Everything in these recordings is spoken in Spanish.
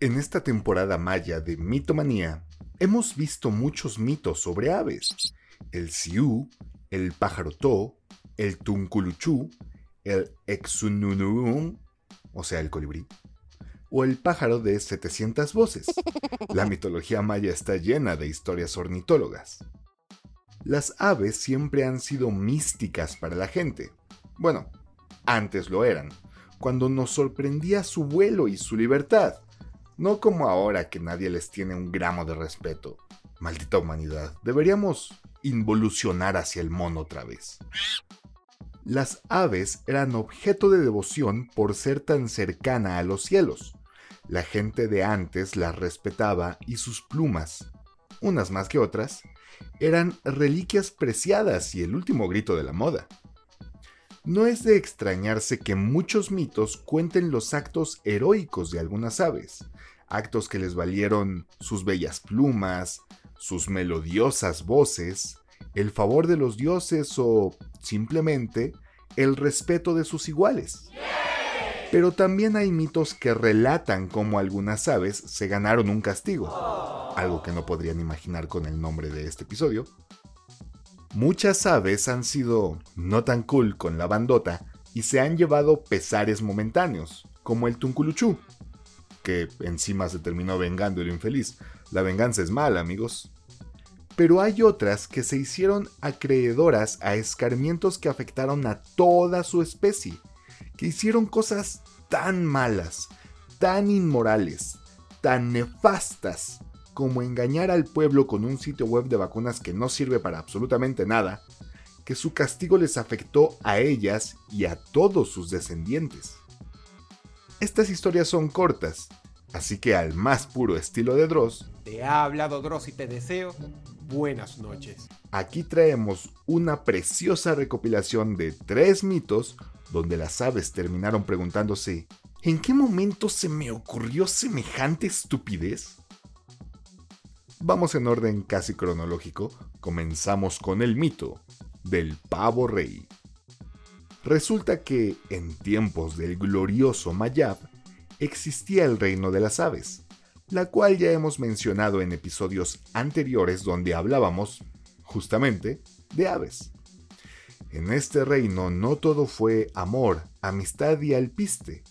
En esta temporada maya de Mitomanía, hemos visto muchos mitos sobre aves. El siú, el pájaro to, el tunculuchú, el exununuum, o sea, el colibrí, o el pájaro de 700 voces. La mitología maya está llena de historias ornitólogas. Las aves siempre han sido místicas para la gente. Bueno, antes lo eran, cuando nos sorprendía su vuelo y su libertad. No como ahora que nadie les tiene un gramo de respeto. Maldita humanidad, deberíamos involucionar hacia el mono otra vez. Las aves eran objeto de devoción por ser tan cercana a los cielos. La gente de antes las respetaba y sus plumas, unas más que otras, eran reliquias preciadas y el último grito de la moda. No es de extrañarse que muchos mitos cuenten los actos heroicos de algunas aves, actos que les valieron sus bellas plumas, sus melodiosas voces, el favor de los dioses o, simplemente, el respeto de sus iguales. Pero también hay mitos que relatan cómo algunas aves se ganaron un castigo, algo que no podrían imaginar con el nombre de este episodio. Muchas aves han sido no tan cool con la bandota y se han llevado pesares momentáneos, como el tunculuchú, que encima se terminó vengando el infeliz. La venganza es mala, amigos. Pero hay otras que se hicieron acreedoras a escarmientos que afectaron a toda su especie, que hicieron cosas tan malas, tan inmorales, tan nefastas, como engañar al pueblo con un sitio web de vacunas que no sirve para absolutamente nada, que su castigo les afectó a ellas y a todos sus descendientes. Estas historias son cortas, así que al más puro estilo de Dross, te ha hablado Dross y te deseo buenas noches. Aquí traemos una preciosa recopilación de tres mitos donde las aves terminaron preguntándose, ¿en qué momento se me ocurrió semejante estupidez? Vamos en orden casi cronológico, comenzamos con el mito del pavo rey. Resulta que en tiempos del glorioso Mayab existía el reino de las aves, la cual ya hemos mencionado en episodios anteriores donde hablábamos, justamente, de aves. En este reino no todo fue amor, amistad y alpiste.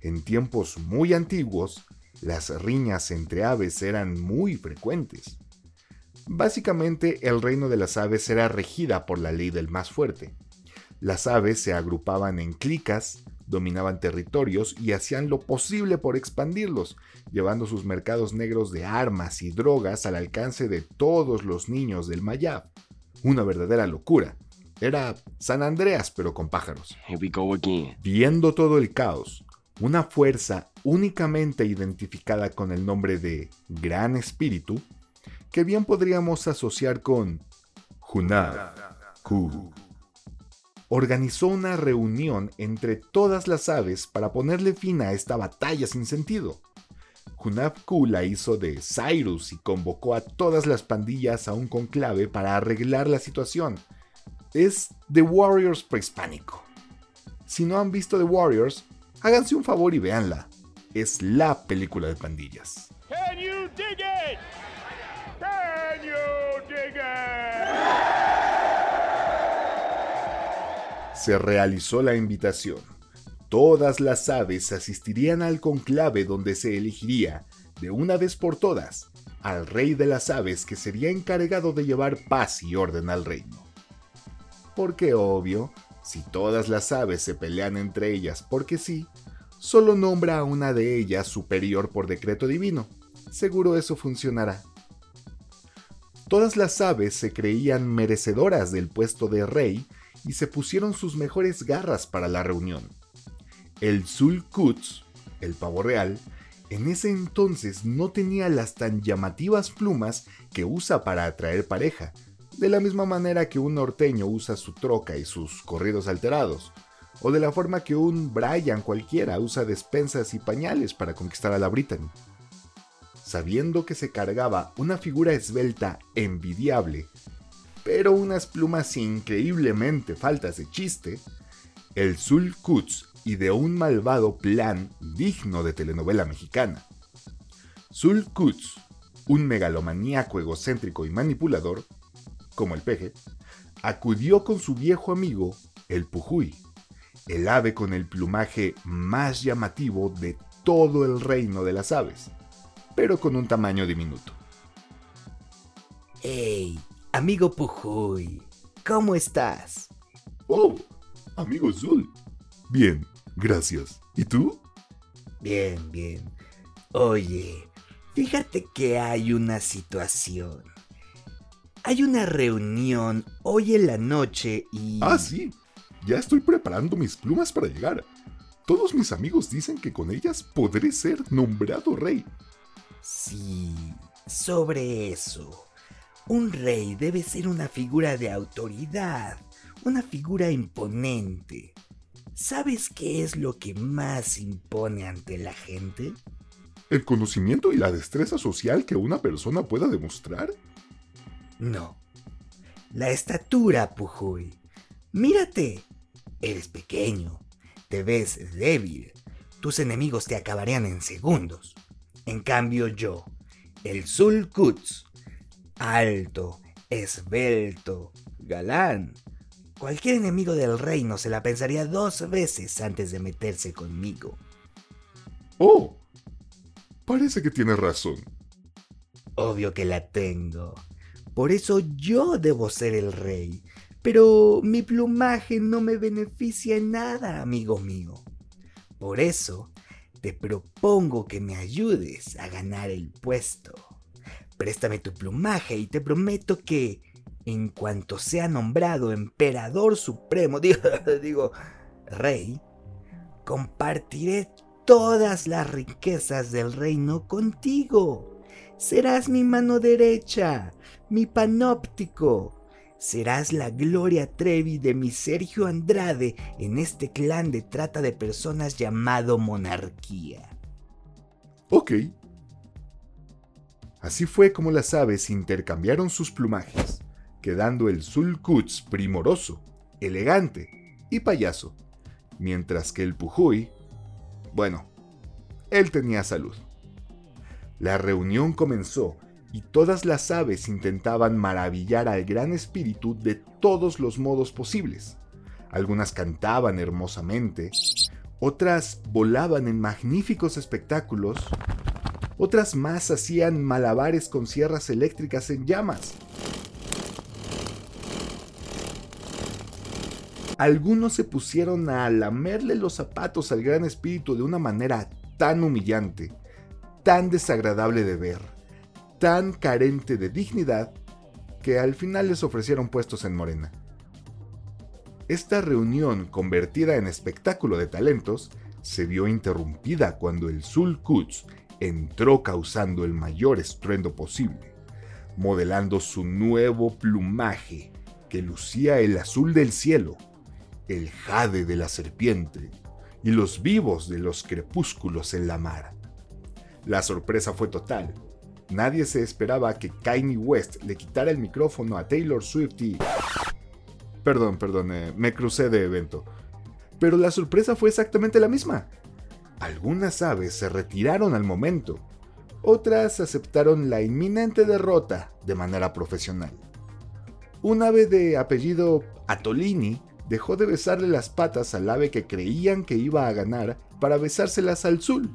En tiempos muy antiguos, las riñas entre aves eran muy frecuentes. Básicamente, el reino de las aves era regida por la ley del más fuerte. Las aves se agrupaban en clicas, dominaban territorios y hacían lo posible por expandirlos, llevando sus mercados negros de armas y drogas al alcance de todos los niños del Mayab. Una verdadera locura. Era San Andreas, pero con pájaros. Viendo todo el caos, una fuerza únicamente identificada con el nombre de Gran Espíritu, que bien podríamos asociar con Hunab Ku organizó una reunión entre todas las aves para ponerle fin a esta batalla sin sentido. Hunab-Ku la hizo de Cyrus y convocó a todas las pandillas a un conclave para arreglar la situación. Es The Warriors prehispánico. Si no han visto The Warriors, háganse un favor y véanla. Es la película de pandillas. se realizó la invitación. Todas las aves asistirían al conclave donde se elegiría, de una vez por todas, al rey de las aves que sería encargado de llevar paz y orden al reino. Porque obvio, si todas las aves se pelean entre ellas porque sí, solo nombra a una de ellas superior por decreto divino. Seguro eso funcionará. Todas las aves se creían merecedoras del puesto de rey y se pusieron sus mejores garras para la reunión. El Zulkutz, el pavo real, en ese entonces no tenía las tan llamativas plumas que usa para atraer pareja, de la misma manera que un norteño usa su troca y sus corridos alterados, o de la forma que un Brian cualquiera usa despensas y pañales para conquistar a la Brittany. Sabiendo que se cargaba una figura esbelta envidiable pero unas plumas increíblemente faltas de chiste, el Zul Kutz ideó un malvado plan digno de telenovela mexicana. Sul Kutz, un megalomaníaco egocéntrico y manipulador, como el peje, acudió con su viejo amigo, el Pujuy, el ave con el plumaje más llamativo de todo el reino de las aves, pero con un tamaño diminuto. ¡Hey, amigo Pujuy! ¿Cómo estás? Oh, amigo Zul. Bien, gracias. ¿Y tú? Bien, bien. Oye, fíjate que hay una situación. Hay una reunión hoy en la noche y... Ah, sí. Ya estoy preparando mis plumas para llegar. Todos mis amigos dicen que con ellas podré ser nombrado rey. Sí, sobre eso. Un rey debe ser una figura de autoridad, una figura imponente. ¿Sabes qué es lo que más impone ante la gente? ¿El conocimiento y la destreza social que una persona pueda demostrar? No. La estatura, Pujuy. Mírate. Eres pequeño. Te ves débil. Tus enemigos te acabarían en segundos. En cambio yo, el Sulkutz, alto, esbelto, galán. Cualquier enemigo del reino se la pensaría dos veces antes de meterse conmigo. Oh, parece que tienes razón. Obvio que la tengo. Por eso yo debo ser el rey. Pero mi plumaje no me beneficia en nada, amigo mío. Por eso te propongo que me ayudes a ganar el puesto. Préstame tu plumaje y te prometo que, en cuanto sea nombrado emperador supremo, digo, digo rey, compartiré todas las riquezas del reino contigo. Serás mi mano derecha, mi panóptico. Serás la Gloria Trevi de mi Sergio Andrade en este clan de trata de personas llamado monarquía. Ok. Así fue como las aves intercambiaron sus plumajes, quedando el Sulkutz primoroso, elegante y payaso, mientras que el Pujuy, bueno, él tenía salud. La reunión comenzó y todas las aves intentaban maravillar al gran espíritu de todos los modos posibles. Algunas cantaban hermosamente, otras volaban en magníficos espectáculos, otras más hacían malabares con sierras eléctricas en llamas. Algunos se pusieron a lamerle los zapatos al gran espíritu de una manera tan humillante, tan desagradable de ver tan carente de dignidad que al final les ofrecieron puestos en Morena. Esta reunión, convertida en espectáculo de talentos, se vio interrumpida cuando el Sul entró causando el mayor estruendo posible, modelando su nuevo plumaje que lucía el azul del cielo, el jade de la serpiente y los vivos de los crepúsculos en la mar. La sorpresa fue total Nadie se esperaba que Kanye West le quitara el micrófono a Taylor Swift y... Perdón, perdón, eh, me crucé de evento. Pero la sorpresa fue exactamente la misma. Algunas aves se retiraron al momento, otras aceptaron la inminente derrota de manera profesional. Un ave de apellido Atolini dejó de besarle las patas al ave que creían que iba a ganar para besárselas al Zul.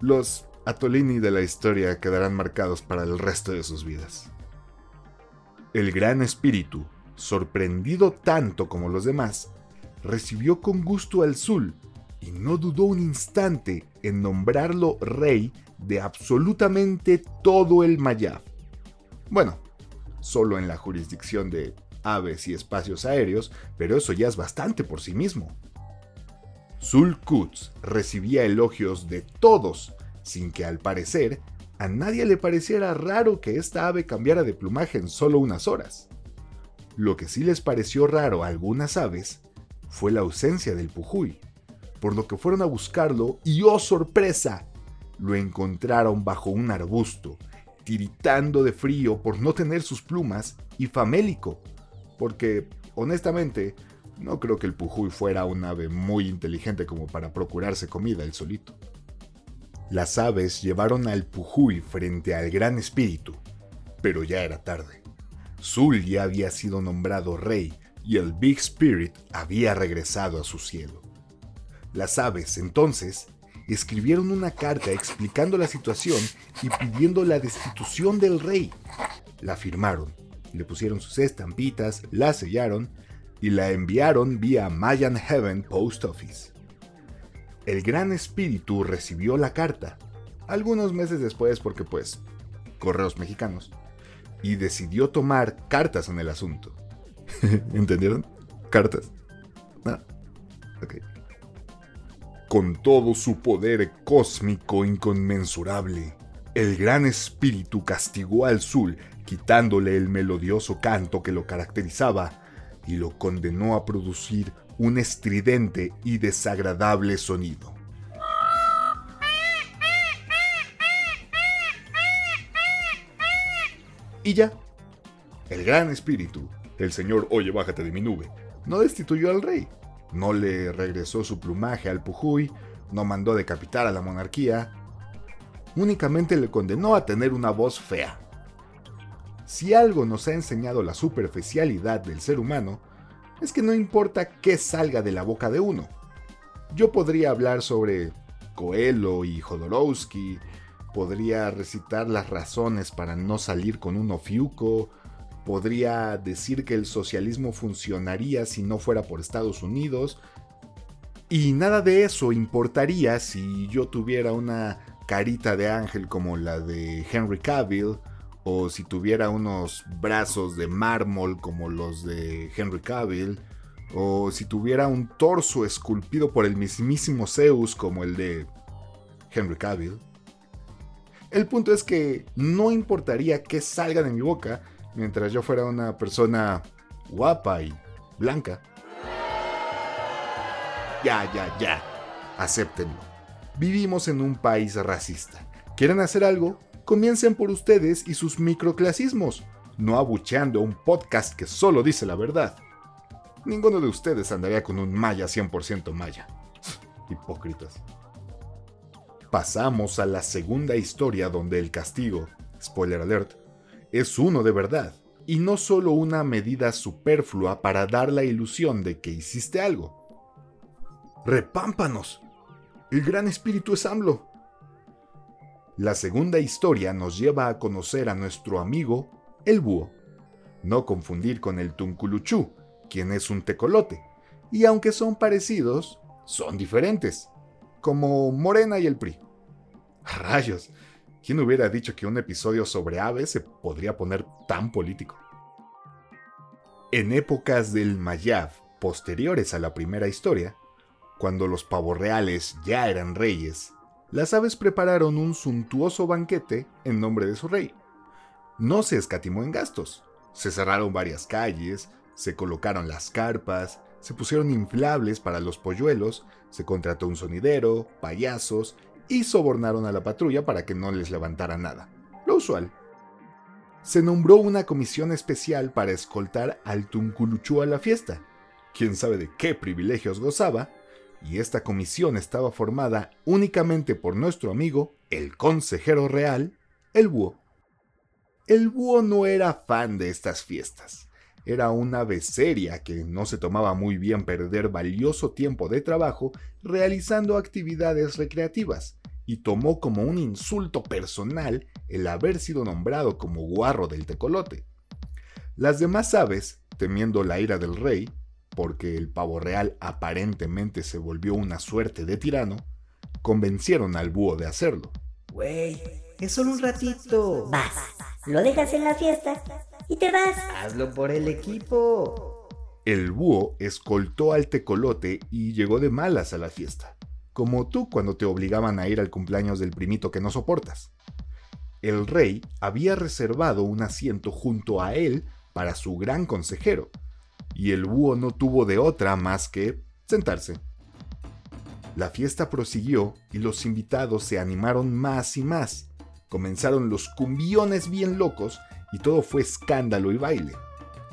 Los Atolini de la historia quedarán marcados para el resto de sus vidas. El gran espíritu, sorprendido tanto como los demás, recibió con gusto al Zul y no dudó un instante en nombrarlo rey de absolutamente todo el Mayab. Bueno, solo en la jurisdicción de aves y espacios aéreos, pero eso ya es bastante por sí mismo. Zul Kutz recibía elogios de todos sin que al parecer a nadie le pareciera raro que esta ave cambiara de plumaje en solo unas horas. Lo que sí les pareció raro a algunas aves fue la ausencia del pujuy, por lo que fueron a buscarlo y ¡oh sorpresa! Lo encontraron bajo un arbusto, tiritando de frío por no tener sus plumas y famélico, porque, honestamente, no creo que el pujuy fuera un ave muy inteligente como para procurarse comida él solito. Las aves llevaron al Pujuy frente al Gran Espíritu, pero ya era tarde. Zul ya había sido nombrado rey y el Big Spirit había regresado a su cielo. Las aves, entonces, escribieron una carta explicando la situación y pidiendo la destitución del rey. La firmaron, le pusieron sus estampitas, la sellaron y la enviaron vía Mayan Heaven Post Office. El Gran Espíritu recibió la carta, algunos meses después porque pues, correos mexicanos, y decidió tomar cartas en el asunto. ¿Entendieron? Cartas. Ah, ok. Con todo su poder cósmico inconmensurable, el Gran Espíritu castigó al Zul, quitándole el melodioso canto que lo caracterizaba, y lo condenó a producir un estridente y desagradable sonido. Y ya, el Gran Espíritu, el señor Oye, bájate de mi nube, no destituyó al rey, no le regresó su plumaje al Pujuy, no mandó decapitar a la monarquía, únicamente le condenó a tener una voz fea. Si algo nos ha enseñado la superficialidad del ser humano, es que no importa qué salga de la boca de uno. Yo podría hablar sobre Coelho y Jodorowsky, podría recitar las razones para no salir con un ofiuco, podría decir que el socialismo funcionaría si no fuera por Estados Unidos, y nada de eso importaría si yo tuviera una carita de ángel como la de Henry Cavill, o si tuviera unos brazos de mármol como los de Henry Cavill, o si tuviera un torso esculpido por el mismísimo Zeus como el de Henry Cavill. El punto es que no importaría qué salga de mi boca mientras yo fuera una persona guapa y blanca. Ya, ya, ya. Acéptenlo. Vivimos en un país racista. ¿Quieren hacer algo? Comiencen por ustedes y sus microclasismos, no abucheando un podcast que solo dice la verdad. Ninguno de ustedes andaría con un maya 100% maya. Hipócritas. Pasamos a la segunda historia donde el castigo, spoiler alert, es uno de verdad, y no solo una medida superflua para dar la ilusión de que hiciste algo. ¡Repámpanos! El gran espíritu es AMLO. La segunda historia nos lleva a conocer a nuestro amigo, el búho. No confundir con el tunculuchú, quien es un tecolote, y aunque son parecidos, son diferentes, como Morena y el PRI. Rayos, ¿quién hubiera dicho que un episodio sobre aves se podría poner tan político? En épocas del Mayav, posteriores a la primera historia, cuando los pavorreales ya eran reyes, las aves prepararon un suntuoso banquete en nombre de su rey. No se escatimó en gastos. Se cerraron varias calles, se colocaron las carpas, se pusieron inflables para los polluelos, se contrató un sonidero, payasos y sobornaron a la patrulla para que no les levantara nada. Lo usual. Se nombró una comisión especial para escoltar al Tunculuchú a la fiesta. Quién sabe de qué privilegios gozaba, y esta comisión estaba formada únicamente por nuestro amigo, el consejero real, el búho. El búho no era fan de estas fiestas. Era una ave seria que no se tomaba muy bien perder valioso tiempo de trabajo realizando actividades recreativas, y tomó como un insulto personal el haber sido nombrado como guarro del tecolote. Las demás aves, temiendo la ira del rey, porque el pavo real aparentemente se volvió una suerte de tirano, convencieron al búho de hacerlo. Güey, es solo un ratito. Vas, lo dejas en la fiesta y te vas. Hazlo por el equipo. El búho escoltó al tecolote y llegó de malas a la fiesta, como tú cuando te obligaban a ir al cumpleaños del primito que no soportas. El rey había reservado un asiento junto a él para su gran consejero, y el búho no tuvo de otra más que sentarse. La fiesta prosiguió y los invitados se animaron más y más. Comenzaron los cumbiones bien locos y todo fue escándalo y baile.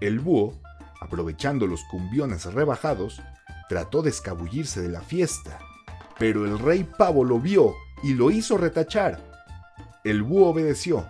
El búho, aprovechando los cumbiones rebajados, trató de escabullirse de la fiesta, pero el rey pavo lo vio y lo hizo retachar. El búho obedeció,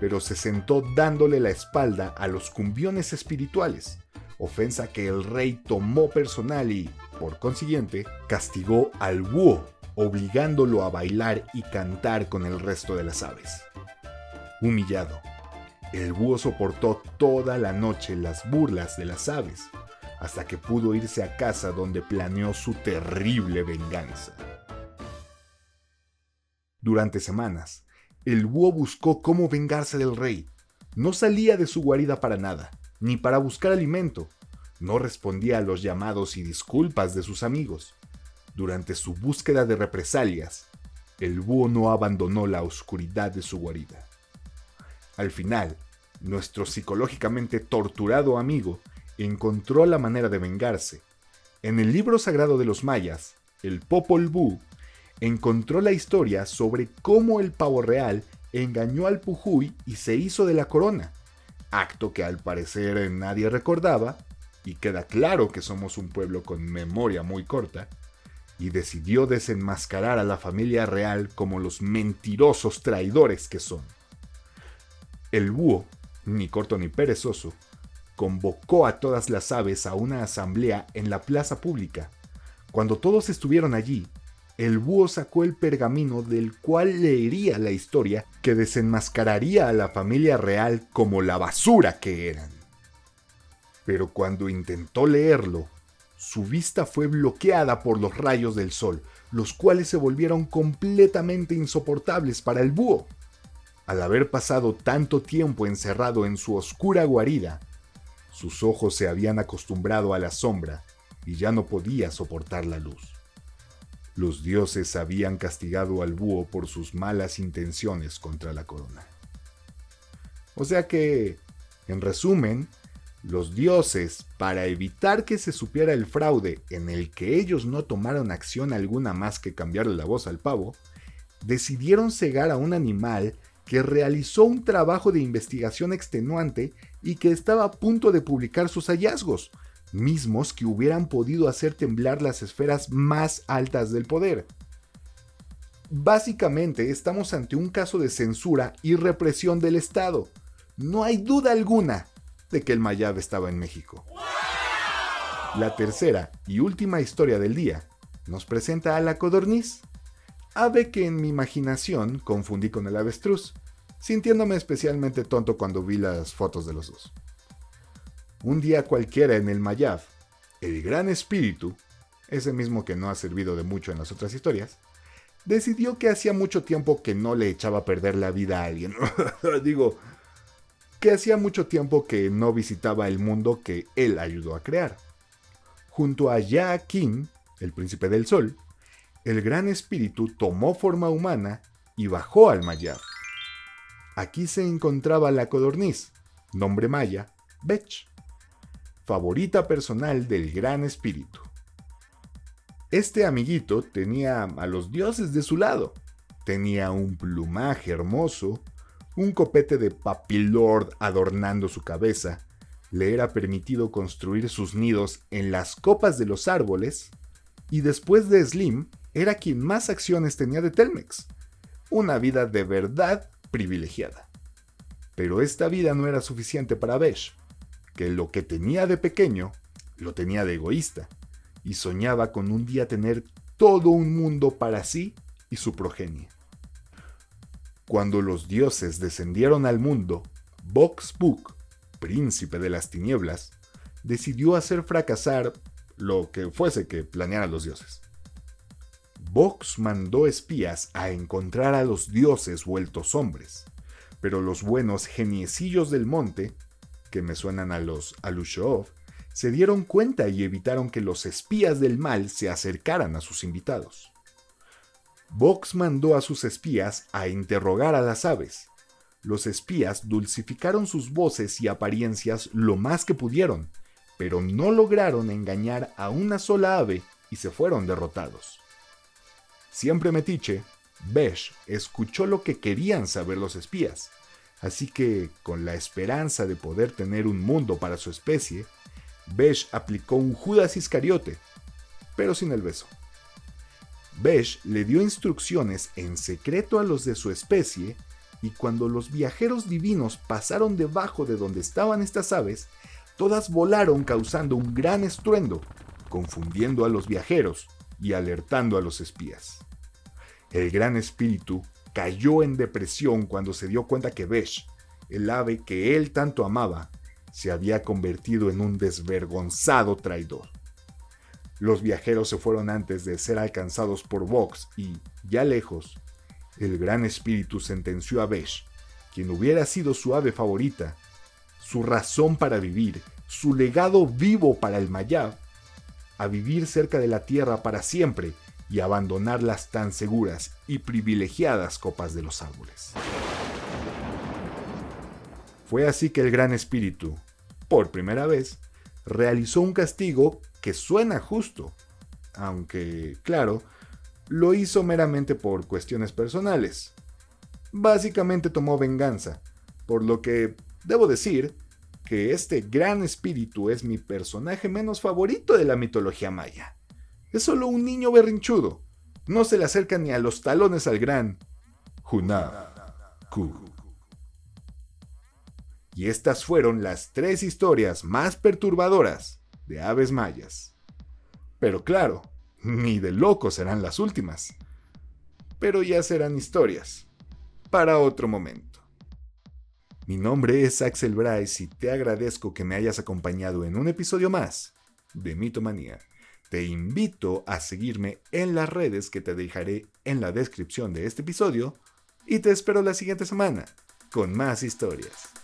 pero se sentó dándole la espalda a los cumbiones espirituales, ofensa que el rey tomó personal y, por consiguiente, castigó al búho, obligándolo a bailar y cantar con el resto de las aves. Humillado, el búho soportó toda la noche las burlas de las aves, hasta que pudo irse a casa donde planeó su terrible venganza. Durante semanas, el búho buscó cómo vengarse del rey. No salía de su guarida para nada, ni para buscar alimento. No respondía a los llamados y disculpas de sus amigos. Durante su búsqueda de represalias, el búho no abandonó la oscuridad de su guarida. Al final, nuestro psicológicamente torturado amigo encontró la manera de vengarse. En el libro sagrado de los mayas, el Popol Vuh encontró la historia sobre cómo el pavo real engañó al Pujuy y se hizo de la corona, acto que al parecer nadie recordaba, y queda claro que somos un pueblo con memoria muy corta, y decidió desenmascarar a la familia real como los mentirosos traidores que son. El búho, ni corto ni perezoso, convocó a todas las aves a una asamblea en la plaza pública. Cuando todos estuvieron allí, el búho sacó el pergamino del cual leería la historia que desenmascararía a la familia real como la basura que eran. Pero cuando intentó leerlo, su vista fue bloqueada por los rayos del sol, los cuales se volvieron completamente insoportables para el búho. Al haber pasado tanto tiempo encerrado en su oscura guarida, sus ojos se habían acostumbrado a la sombra y ya no podía soportar la luz. Los dioses habían castigado al búho por sus malas intenciones contra la corona. O sea que, en resumen, los dioses, para evitar que se supiera el fraude en el que ellos no tomaron acción alguna más que cambiarle la voz al pavo, decidieron cegar a un animal que realizó un trabajo de investigación extenuante y que estaba a punto de publicar sus hallazgos, mismos que hubieran podido hacer temblar las esferas más altas del poder. Básicamente estamos ante un caso de censura y represión del Estado. No hay duda alguna de que el Mayab estaba en México. La tercera y última historia del día nos presenta a la codorniz, ave que en mi imaginación confundí con el avestruz, sintiéndome especialmente tonto cuando vi las fotos de los dos. Un día cualquiera en el Mayab, el gran espíritu, ese mismo que no ha servido de mucho en las otras historias, decidió que hacía mucho tiempo que no le echaba a perder la vida a alguien. Digo, que hacía mucho tiempo que no visitaba el mundo que él ayudó a crear. Junto a Ya King, el príncipe del sol, el gran espíritu tomó forma humana y bajó al Mayab. Aquí se encontraba la codorniz, nombre maya, Bech favorita personal del Gran Espíritu. Este amiguito tenía a los dioses de su lado. Tenía un plumaje hermoso, un copete de papilord adornando su cabeza, le era permitido construir sus nidos en las copas de los árboles, y después de Slim, era quien más acciones tenía de Telmex. Una vida de verdad privilegiada. Pero esta vida no era suficiente para Besh que lo que tenía de pequeño lo tenía de egoísta y soñaba con un día tener todo un mundo para sí y su progenie. Cuando los dioses descendieron al mundo, Vox Book, príncipe de las tinieblas, decidió hacer fracasar lo que fuese que planearan los dioses. Vox mandó espías a encontrar a los dioses vueltos hombres, pero los buenos geniecillos del monte que me suenan a los Alushov, se dieron cuenta y evitaron que los espías del mal se acercaran a sus invitados. Vox mandó a sus espías a interrogar a las aves. Los espías dulcificaron sus voces y apariencias lo más que pudieron, pero no lograron engañar a una sola ave y se fueron derrotados. Siempre metiche, Besh escuchó lo que querían saber los espías Así que, con la esperanza de poder tener un mundo para su especie, Besh aplicó un Judas Iscariote, pero sin el beso. Besh le dio instrucciones en secreto a los de su especie y cuando los viajeros divinos pasaron debajo de donde estaban estas aves, todas volaron causando un gran estruendo, confundiendo a los viajeros y alertando a los espías. El gran espíritu cayó en depresión cuando se dio cuenta que Besh, el ave que él tanto amaba, se había convertido en un desvergonzado traidor. Los viajeros se fueron antes de ser alcanzados por Vox y, ya lejos, el gran espíritu sentenció a Besh, quien hubiera sido su ave favorita, su razón para vivir, su legado vivo para el Mayab, a vivir cerca de la tierra para siempre y abandonar las tan seguras y privilegiadas copas de los árboles. Fue así que el Gran Espíritu, por primera vez, realizó un castigo que suena justo, aunque, claro, lo hizo meramente por cuestiones personales. Básicamente tomó venganza, por lo que debo decir que este gran espíritu es mi personaje menos favorito de la mitología maya. Es solo un niño berrinchudo. No se le acerca ni a los talones al gran Hunab Y estas fueron las tres historias más perturbadoras de aves mayas. Pero claro, ni de locos serán las últimas. Pero ya serán historias. Para otro momento. Mi nombre es Axel Bryce y te agradezco que me hayas acompañado en un episodio más de Mitomanía. Te invito a seguirme en las redes que te dejaré en la descripción de este episodio y te espero la siguiente semana con más historias.